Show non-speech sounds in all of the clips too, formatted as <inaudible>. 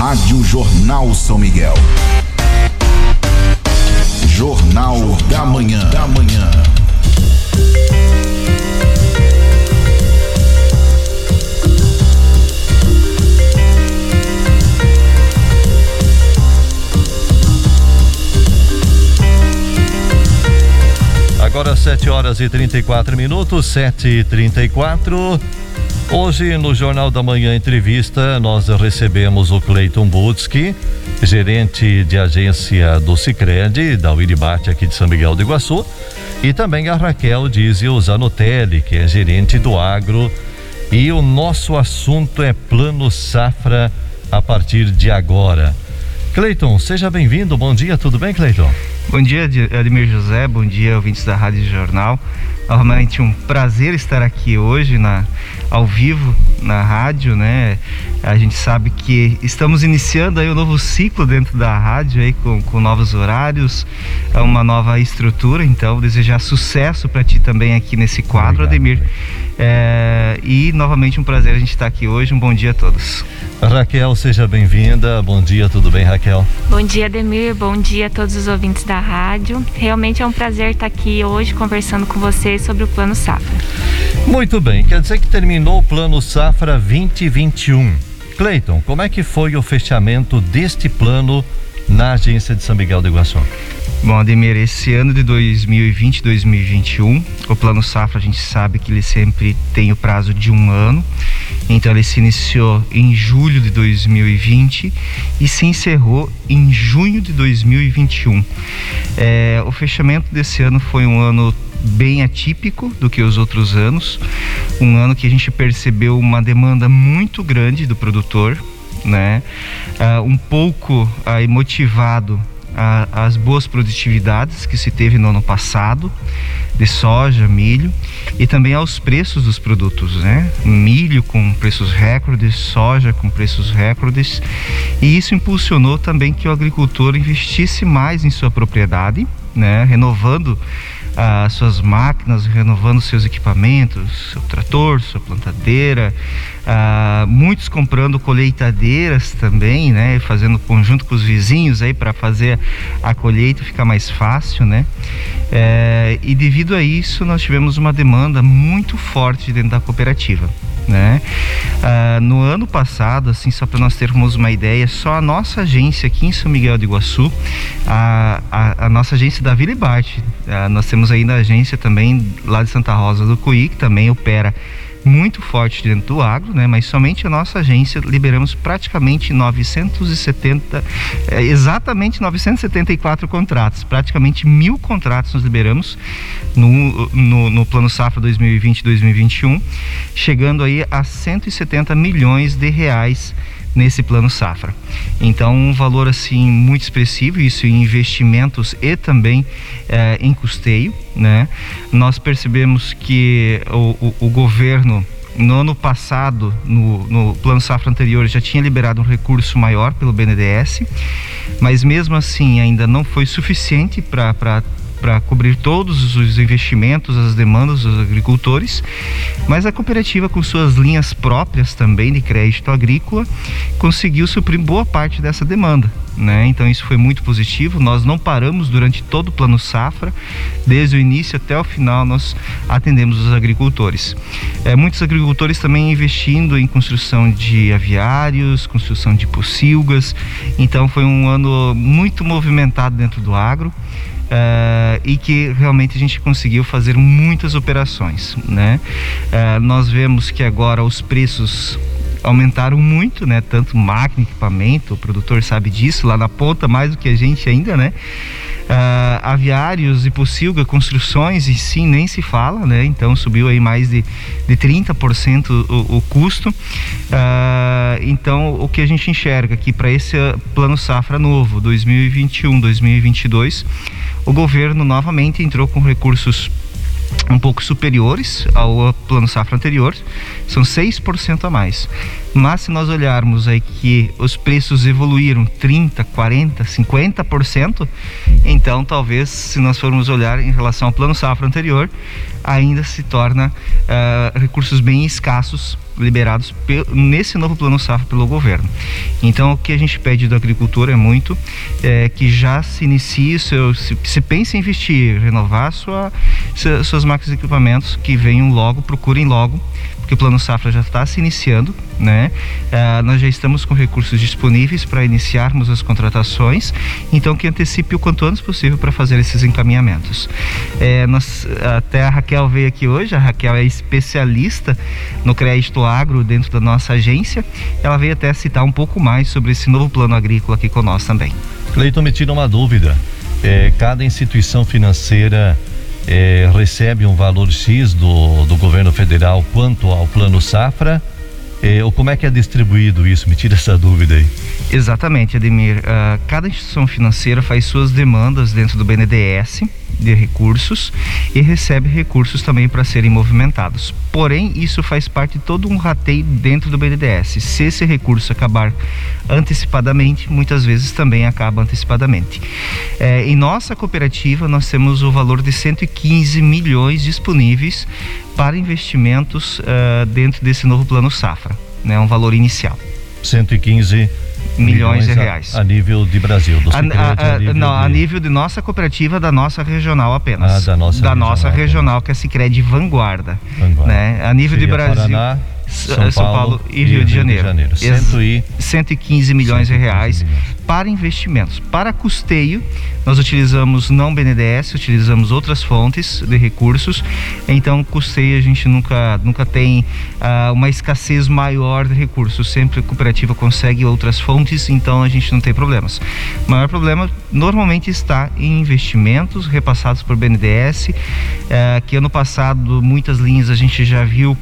Rádio Jornal São Miguel. Jornal, Jornal da Manhã. Da manhã. Agora 7 horas e 34 minutos, 7 e 34 Hoje, no Jornal da Manhã Entrevista, nós recebemos o Cleiton Butski, gerente de agência do Cicred, da Wiribate aqui de São Miguel do Iguaçu, e também a Raquel Dizio Zanotelli, que é gerente do agro. E o nosso assunto é Plano Safra a partir de agora. Cleiton, seja bem-vindo. Bom dia, tudo bem, Cleiton? Bom dia, Ademir José. Bom dia, ouvintes da Rádio Jornal. Realmente um prazer estar aqui hoje na, ao vivo na rádio, né? A gente sabe que estamos iniciando aí um novo ciclo dentro da rádio aí com, com novos horários, uma nova estrutura. Então, desejar sucesso para ti também aqui nesse quadro, Obrigado, Ademir. É, e novamente um prazer a gente estar aqui hoje. Um bom dia a todos. Raquel, seja bem-vinda. Bom dia, tudo bem, Raquel? Bom dia, Ademir. Bom dia a todos os ouvintes da rádio. Realmente é um prazer estar aqui hoje conversando com vocês sobre o Plano Safra. Muito bem, quer dizer que terminou o Plano Safra 2021. Cleiton, como é que foi o fechamento deste plano na agência de São Miguel do Iguaçu? Bom, Ademir, esse ano de 2020 2021, o Plano Safra a gente sabe que ele sempre tem o prazo de um ano. Então ele se iniciou em julho de 2020 e se encerrou em junho de 2021. É, o fechamento desse ano foi um ano bem atípico do que os outros anos, um ano que a gente percebeu uma demanda muito grande do produtor, né? Uh, um pouco uh, motivado a, as boas produtividades que se teve no ano passado de soja, milho e também aos preços dos produtos, né? Milho com preços recordes, soja com preços recordes e isso impulsionou também que o agricultor investisse mais em sua propriedade, né? Renovando as suas máquinas, renovando seus equipamentos, seu trator, sua plantadeira, ah, muitos comprando colheitadeiras também, né? Fazendo conjunto com os vizinhos aí para fazer a colheita ficar mais fácil, né? É, e devido a isso nós tivemos uma demanda muito forte dentro da cooperativa. Né? Ah, no ano passado, assim, só para nós termos uma ideia, só a nossa agência aqui em São Miguel do Iguaçu, a, a, a nossa agência da Vila Bart, ah, nós temos ainda a agência também lá de Santa Rosa do Cuí, que também opera muito forte dentro do agro, né? Mas somente a nossa agência liberamos praticamente 970, é, exatamente 974 contratos, praticamente mil contratos nós liberamos no, no, no plano safra 2020-2021, chegando aí a 170 milhões de reais nesse plano safra. Então, um valor assim muito expressivo, isso em investimentos e também eh, em custeio. Né? Nós percebemos que o, o, o governo no ano passado, no, no, plano safra anterior, já tinha liberado um recurso maior pelo BNDES, mas mesmo assim ainda não foi suficiente para para cobrir todos os investimentos, as demandas dos agricultores, mas a cooperativa, com suas linhas próprias também de crédito agrícola, conseguiu suprir boa parte dessa demanda. Né? Então isso foi muito positivo. Nós não paramos durante todo o plano safra, desde o início até o final nós atendemos os agricultores. É, muitos agricultores também investindo em construção de aviários, construção de pocilgas. Então foi um ano muito movimentado dentro do agro uh, e que realmente a gente conseguiu fazer muitas operações, né? Uh, nós vemos que agora os preços aumentaram muito, né? Tanto máquina, equipamento, o produtor sabe disso, lá na ponta mais do que a gente ainda, né? Uh, aviários e pocilga, construções e sim nem se fala, né? Então subiu aí mais de, de 30% o, o custo. Uh, então o que a gente enxerga aqui para esse plano safra novo, 2021, 2022, o governo novamente entrou com recursos um pouco superiores ao plano safra anterior, são 6% a mais. Mas se nós olharmos aí que os preços evoluíram 30, 40, 50%, então talvez se nós formos olhar em relação ao plano safra anterior, ainda se torna uh, recursos bem escassos liberados nesse novo plano safra pelo governo. Então o que a gente pede do agricultor é muito é, que já se inicie, se, se pense em investir, renovar sua, suas máquinas e equipamentos, que venham logo, procurem logo que o Plano Safra já está se iniciando, né? Uh, nós já estamos com recursos disponíveis para iniciarmos as contratações, então que antecipe o quanto antes possível para fazer esses encaminhamentos. É, nós, até a Raquel veio aqui hoje, a Raquel é especialista no crédito agro dentro da nossa agência, ela veio até citar um pouco mais sobre esse novo plano agrícola aqui conosco também. Cleiton, me tira uma dúvida. É, cada instituição financeira é, recebe um valor X do, do governo federal quanto ao plano safra? É, ou como é que é distribuído isso? Me tira essa dúvida aí. Exatamente, Ademir. Uh, cada instituição financeira faz suas demandas dentro do BNDES de recursos e recebe recursos também para serem movimentados. Porém, isso faz parte de todo um rateio dentro do BNDES. Se esse recurso acabar antecipadamente, muitas vezes também acaba antecipadamente. É, em nossa cooperativa, nós temos o valor de 115 milhões disponíveis para investimentos uh, dentro desse novo plano Safra, né, um valor inicial. 115 milhões milhões de reais. A, a, nível de Brasil, do a, a, a, nível não, de... a nível de nossa cooperativa, da nossa regional apenas. Ah, da nossa da regional, nossa regional, que é a Sicredi Vanguarda. Vanguarda. Né? A nível Seria de Brasil. Paraná, são, São Paulo, Paulo, e Rio, de Janeiro. Rio de Janeiro. E... 115 milhões 115 de reais milhões. para investimentos. Para custeio, nós utilizamos não BNDES, utilizamos outras fontes de recursos. Então, custeio a gente nunca, nunca tem uh, uma escassez maior de recursos. Sempre a cooperativa consegue outras fontes, então a gente não tem problemas. O maior problema normalmente está em investimentos repassados por BNDES, uh, que ano passado muitas linhas a gente já viu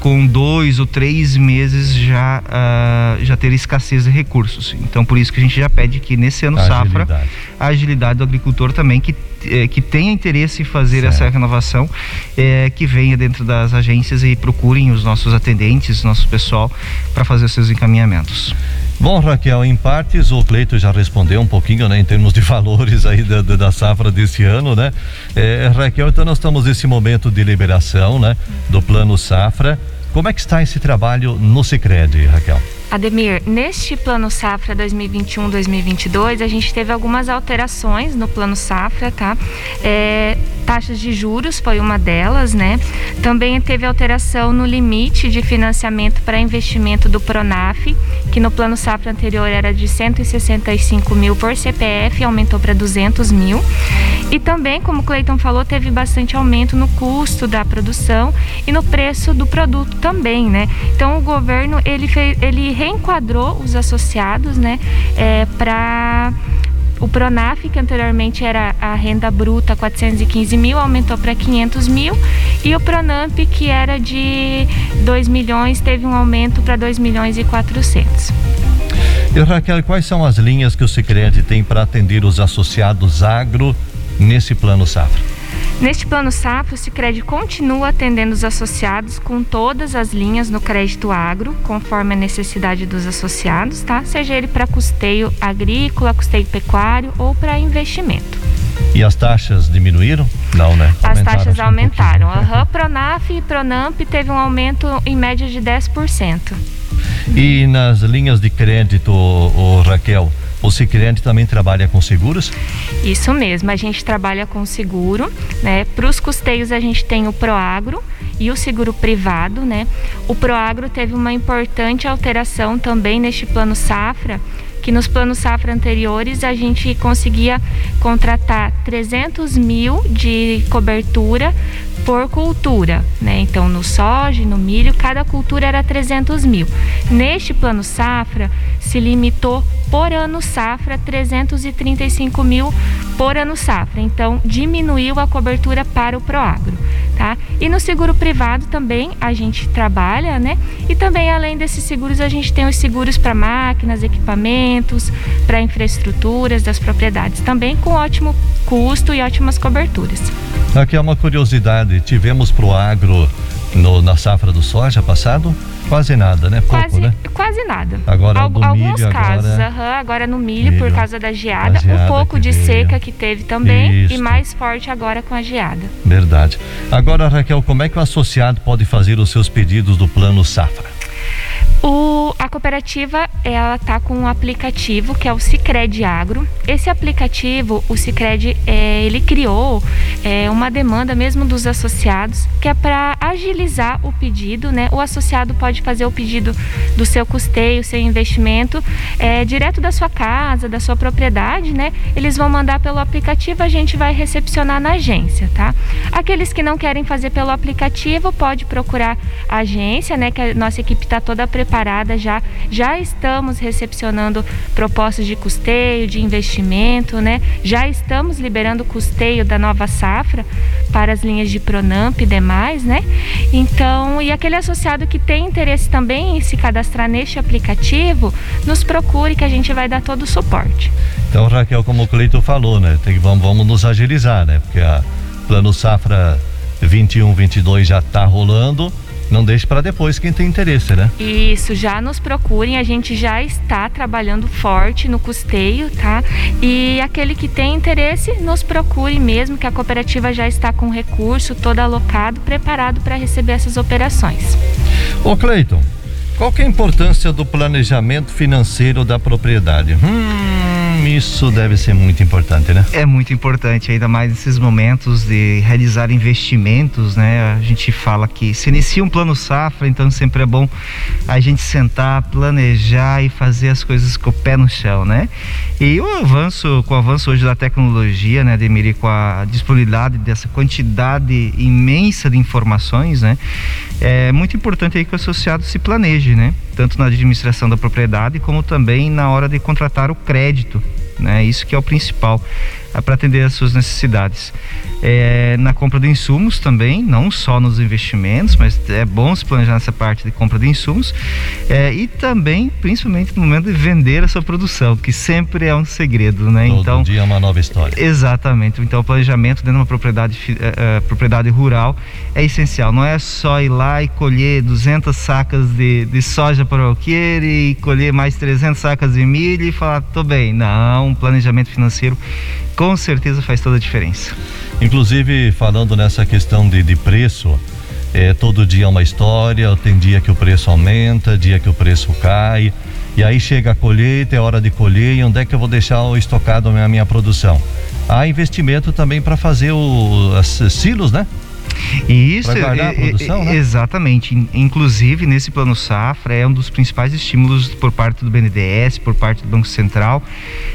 com dois ou três meses já, uh, já ter escassez de recursos. Então, por isso que a gente já pede que nesse ano a safra, agilidade. a agilidade do agricultor também, que, eh, que tenha interesse em fazer certo. essa renovação, eh, que venha dentro das agências e procurem os nossos atendentes, nosso pessoal, para fazer os seus encaminhamentos. Bom, Raquel, em partes o Cleito já respondeu um pouquinho, né, em termos de <laughs> valores aí da, da safra desse ano, né? É, Raquel, então nós estamos nesse momento de liberação, né, do plano safra. Como é que está esse trabalho no Sicredi, Raquel? Ademir, neste plano safra 2021-2022, a gente teve algumas alterações no plano safra, tá? É, taxas de juros foi uma delas, né? Também teve alteração no limite de financiamento para investimento do Pronaf, que no plano safra anterior era de 165 mil por CPF, aumentou para 200 mil. E também, como o Cleiton falou, teve bastante aumento no custo da produção e no preço do produto também, né? Então o governo ele fez, ele reenquadrou os associados, né, é, para o Pronaf, que anteriormente era a renda bruta 415 mil, aumentou para 500 mil. E o Pronamp, que era de 2 milhões, teve um aumento para 2 milhões e 400. E Raquel, quais são as linhas que o Sicredi tem para atender os associados agro nesse plano safra? Neste plano safra, o Sicredi continua atendendo os associados com todas as linhas no crédito agro, conforme a necessidade dos associados, tá? Seja ele para custeio agrícola, custeio pecuário ou para investimento. E as taxas diminuíram? Não, né? Aumentaram, as taxas aumentaram. Um Aham, <laughs> Pronaf e Pronamp teve um aumento em média de 10%. E nas linhas de crédito, o Raquel, o Sicredi também trabalha com seguros? Isso mesmo, a gente trabalha com seguro, né? Para os custeios a gente tem o Proagro e o seguro privado, né? O Proagro teve uma importante alteração também neste plano safra, que nos planos safra anteriores a gente conseguia contratar 300 mil de cobertura por cultura, né? Então no soja, no milho, cada cultura era 300 mil. Neste plano safra se limitou por ano safra 335 mil por ano safra. Então diminuiu a cobertura para o Proagro. Tá? E no seguro privado também a gente trabalha, né? E também além desses seguros a gente tem os seguros para máquinas, equipamentos, para infraestruturas das propriedades, também com ótimo custo e ótimas coberturas. Aqui é uma curiosidade, tivemos pro agro no, na safra do soja passado? Quase nada, né? Pouco, quase, né? quase nada. Agora Al, Alguns milho casos, agora, aham, agora no milho, milho, por causa da geada, geada um pouco de veio. seca que teve também Isso. e mais forte agora com a geada. Verdade. Agora, Raquel, como é que o associado pode fazer os seus pedidos do plano safra? O, a cooperativa ela tá com um aplicativo que é o Sicredi Agro. Esse aplicativo, o Sicredi, é, ele criou é, uma demanda mesmo dos associados que é para agilizar o pedido, né? O associado pode fazer o pedido do seu custeio, seu investimento, é, direto da sua casa, da sua propriedade, né? Eles vão mandar pelo aplicativo, a gente vai recepcionar na agência, tá? Aqueles que não querem fazer pelo aplicativo, pode procurar a agência, né? Que a nossa equipe está toda preparada já. Já estamos recepcionando propostas de custeio, de investimento, né? Já estamos liberando custeio da nova safra para as linhas de Pronamp e demais, né? Então, e aquele associado que tem interesse também em se cadastrar neste aplicativo, nos procure que a gente vai dar todo o suporte. Então, Raquel, como o Cleito falou, né? Tem, vamos, vamos nos agilizar, né? Porque a plano safra 21, 22 já está rolando. Não deixe para depois quem tem interesse, né? Isso, já nos procurem, a gente já está trabalhando forte no custeio, tá? E aquele que tem interesse, nos procure mesmo, que a cooperativa já está com recurso todo alocado, preparado para receber essas operações. Ô Cleiton, qual que é a importância do planejamento financeiro da propriedade? Hum, isso deve ser muito importante, né? É muito importante, ainda mais nesses momentos de realizar investimentos, né? A gente fala que se inicia um plano safra, então sempre é bom a gente sentar, planejar e fazer as coisas com o pé no chão, né? E o avanço, com o avanço hoje da tecnologia, né, Demir, com a disponibilidade dessa quantidade imensa de informações, né? É muito importante aí que o associado se planeje, né? Tanto na administração da propriedade como também na hora de contratar o crédito, né? Isso que é o principal para atender às suas necessidades. É, na compra de insumos também, não só nos investimentos, mas é bom se planejar nessa parte de compra de insumos é, e também, principalmente no momento de vender a sua produção, que sempre é um segredo, né? Todo então, dia é uma nova história. Exatamente. Então, o planejamento dentro de uma propriedade, eh, propriedade rural é essencial. Não é só ir lá e colher 200 sacas de, de soja para o e colher mais 300 sacas de milho e falar, tô bem. Não, um planejamento financeiro com certeza faz toda a diferença. Inclusive, falando nessa questão de, de preço, é, todo dia é uma história, tem dia que o preço aumenta, dia que o preço cai, e aí chega a colheita, é hora de colher, e onde é que eu vou deixar o estocado a minha, minha produção? Há investimento também para fazer o, as silos, né? E isso Pra guardar a é- é- produção, é- né? Exatamente. In- Inclusive, nesse plano safra, é um dos principais estímulos por parte do BNDES, por parte do Banco Central,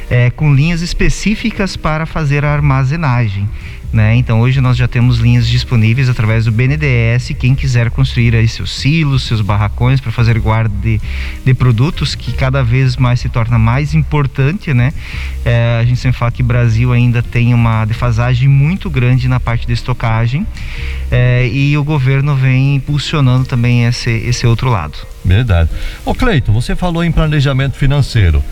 é, com linhas específicas para fazer a armazenagem. Né? Então hoje nós já temos linhas disponíveis através do BNDES. Quem quiser construir aí seus silos, seus barracões para fazer guarda de, de produtos que cada vez mais se torna mais importante, né? É, a gente sempre fala que o Brasil ainda tem uma defasagem muito grande na parte de estocagem é, e o governo vem impulsionando também esse, esse outro lado. Verdade. Ô Cleito, você falou em planejamento financeiro.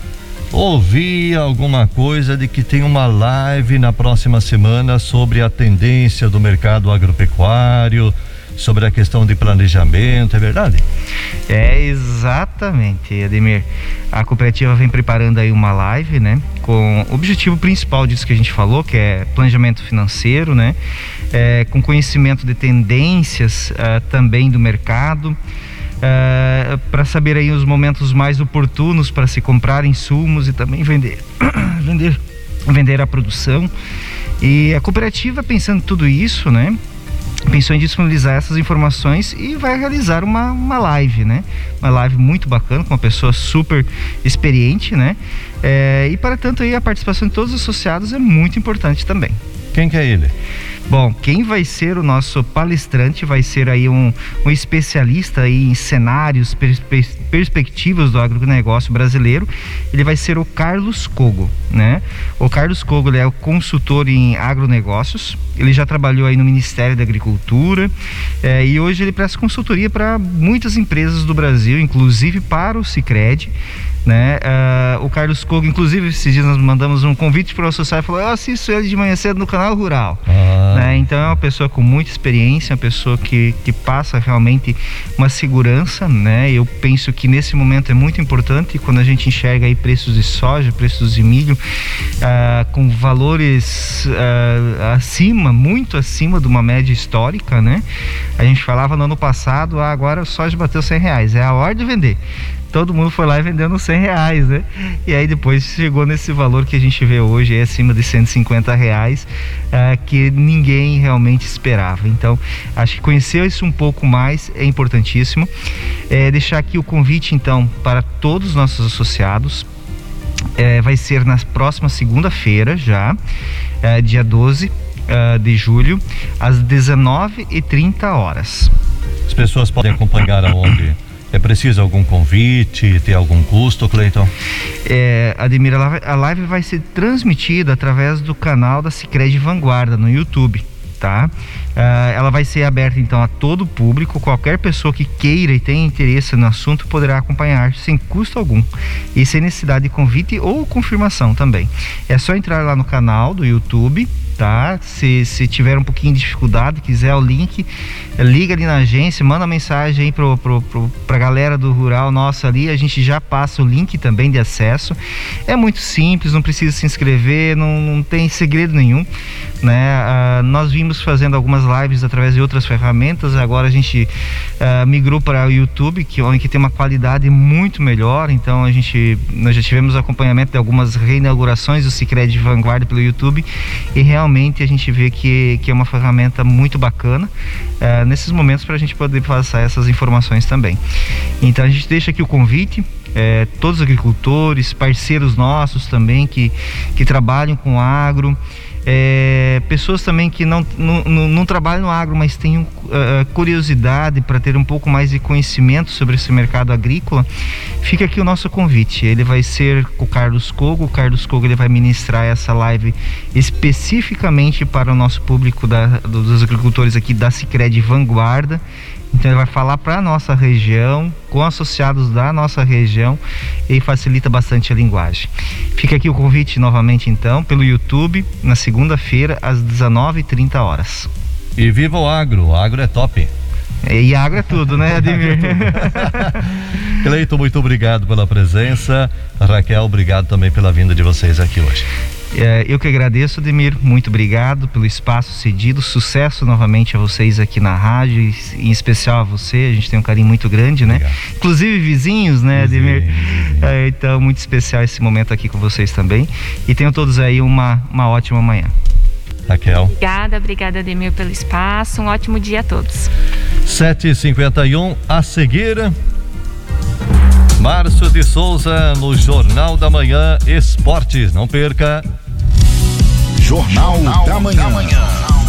Ouvi alguma coisa de que tem uma live na próxima semana sobre a tendência do mercado agropecuário, sobre a questão de planejamento, é verdade? É exatamente, Ademir. A cooperativa vem preparando aí uma live, né? Com o objetivo principal disso que a gente falou, que é planejamento financeiro, né? É, com conhecimento de tendências ah, também do mercado. para saber aí os momentos mais oportunos para se comprar insumos e também vender <coughs> vender vender a produção e a cooperativa pensando tudo isso né pensou em disponibilizar essas informações e vai realizar uma, uma live, né? Uma live muito bacana, com uma pessoa super experiente, né? É, e para tanto aí a participação de todos os associados é muito importante também. Quem que é ele? Bom, quem vai ser o nosso palestrante vai ser aí um, um especialista aí em cenários, perspe- perspectivas do agronegócio brasileiro, ele vai ser o Carlos Cogo, né? O Carlos Cogo é o consultor em agronegócios, ele já trabalhou aí no Ministério da Agricultura é, e hoje ele presta consultoria para muitas empresas do Brasil, inclusive para o Cicred né? Uh, o Carlos Cogo, inclusive, esses dias nós mandamos um convite para o associado e falou: Eu assisto ele de manhã cedo no canal Rural. Ah. Né? Então é uma pessoa com muita experiência, uma pessoa que, que passa realmente uma segurança, né? Eu penso que nesse momento é muito importante quando a gente enxerga aí preços de soja, preços de milho uh, com valores uh, acima, muito acima de uma média histórica, né? A gente falava no ano passado, ah, agora o soja bateu 100 reais, é a hora de vender todo mundo foi lá e vendendo 100 reais, né? E aí depois chegou nesse valor que a gente vê hoje, é acima de 150 reais, uh, que ninguém realmente esperava. Então, acho que conhecer isso um pouco mais é importantíssimo. É, deixar aqui o convite, então, para todos os nossos associados. É, vai ser na próxima segunda-feira já, é, dia 12 uh, de julho, às 19h30 horas. As pessoas podem acompanhar aonde? É preciso algum convite, ter algum custo, Cleiton? É, Ademir, a live vai ser transmitida através do canal da Cicred Vanguarda no YouTube, tá? Uh, ela vai ser aberta então a todo público, qualquer pessoa que queira e tenha interesse no assunto poderá acompanhar sem custo algum e sem necessidade de convite ou confirmação também. É só entrar lá no canal do YouTube tá? Se, se tiver um pouquinho de dificuldade, quiser o link, liga ali na agência, manda mensagem aí pro, pro, pro, pra galera do Rural nossa ali, a gente já passa o link também de acesso. É muito simples, não precisa se inscrever, não, não tem segredo nenhum, né? Uh, nós vimos fazendo algumas lives através de outras ferramentas, agora a gente uh, migrou para o YouTube, que, onde tem uma qualidade muito melhor, então a gente, nós já tivemos acompanhamento de algumas reinaugurações do Cicred Vanguarda pelo YouTube e realmente realmente a gente vê que, que é uma ferramenta muito bacana é, nesses momentos para a gente poder passar essas informações também. Então a gente deixa aqui o convite. É, todos os agricultores, parceiros nossos também que, que trabalham com agro, é, pessoas também que não, não, não, trabalham no agro, mas têm uh, curiosidade para ter um pouco mais de conhecimento sobre esse mercado agrícola, fica aqui o nosso convite. Ele vai ser o Carlos Cogo. O Carlos Cogo ele vai ministrar essa live especificamente para o nosso público da, dos agricultores aqui da Cicred Vanguarda. Então ele vai falar para a nossa região, com associados da nossa região e facilita bastante a linguagem. Fica aqui o convite novamente então pelo YouTube na segunda-feira às 19h30 horas. E viva o agro, o agro é top. E agro é tudo, né, Ademir? <laughs> Cleiton, muito obrigado pela presença. Raquel, obrigado também pela vinda de vocês aqui hoje. É, eu que agradeço, Demir. Muito obrigado pelo espaço cedido. Sucesso novamente a vocês aqui na rádio, em especial a você. A gente tem um carinho muito grande, né? Obrigado. Inclusive vizinhos, né, Ademir? É, então, muito especial esse momento aqui com vocês também. E tenham todos aí uma, uma ótima manhã. Raquel. Obrigada, obrigada, Ademir, pelo espaço. Um ótimo dia a todos. 7h51 a seguir. Márcio de Souza no Jornal da Manhã Esportes. Não perca. Jornal, Jornal da Manhã. Da manhã.